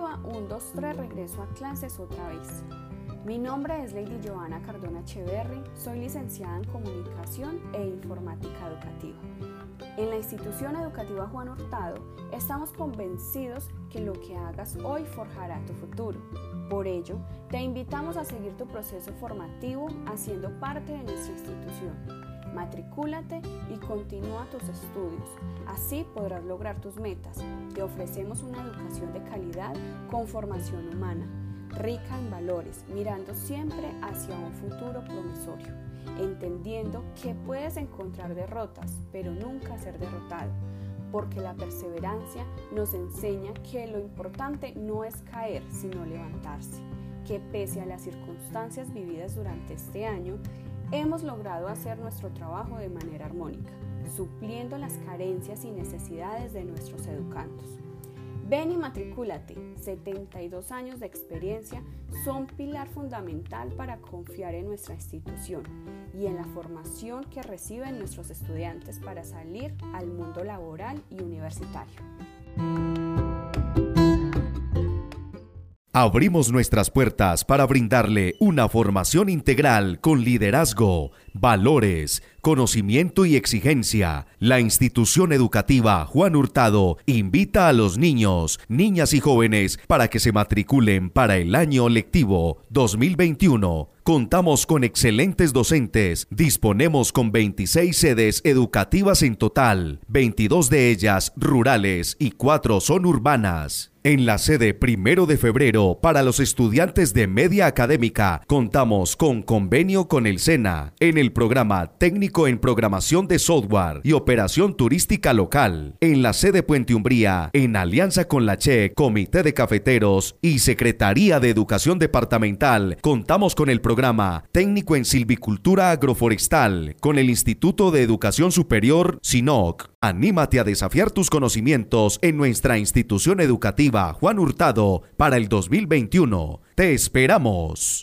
educativa, 1, 2, 3, regreso a clases otra vez. Mi nombre es Lady Joana Cardona Echeverry, soy licenciada en Comunicación e Informática Educativa. En la institución educativa Juan Hurtado estamos convencidos que lo que hagas hoy forjará tu futuro. Por ello, te invitamos a seguir tu proceso formativo haciendo parte de nuestra institución. Matricúlate y continúa tus estudios. Así podrás lograr tus metas. Te ofrecemos una educación de calidad con formación humana rica en valores, mirando siempre hacia un futuro promisorio, entendiendo que puedes encontrar derrotas, pero nunca ser derrotado, porque la perseverancia nos enseña que lo importante no es caer, sino levantarse, que pese a las circunstancias vividas durante este año, hemos logrado hacer nuestro trabajo de manera armónica, supliendo las carencias y necesidades de nuestros educandos. Ven y matricúlate. 72 años de experiencia son pilar fundamental para confiar en nuestra institución y en la formación que reciben nuestros estudiantes para salir al mundo laboral y universitario. Abrimos nuestras puertas para brindarle una formación integral con liderazgo, valores, conocimiento y exigencia. La institución educativa Juan Hurtado invita a los niños, niñas y jóvenes para que se matriculen para el año lectivo 2021. Contamos con excelentes docentes, disponemos con 26 sedes educativas en total, 22 de ellas rurales y 4 son urbanas. En la sede primero de febrero para los estudiantes de media académica contamos con convenio con el SENA en el programa técnico en programación de software y operación turística local. En la sede Puente Umbría, en alianza con la CHE, Comité de Cafeteros y Secretaría de Educación Departamental, contamos con el programa técnico en silvicultura agroforestal con el Instituto de Educación Superior SINOC. Anímate a desafiar tus conocimientos en nuestra institución educativa Juan Hurtado para el 2021. Te esperamos.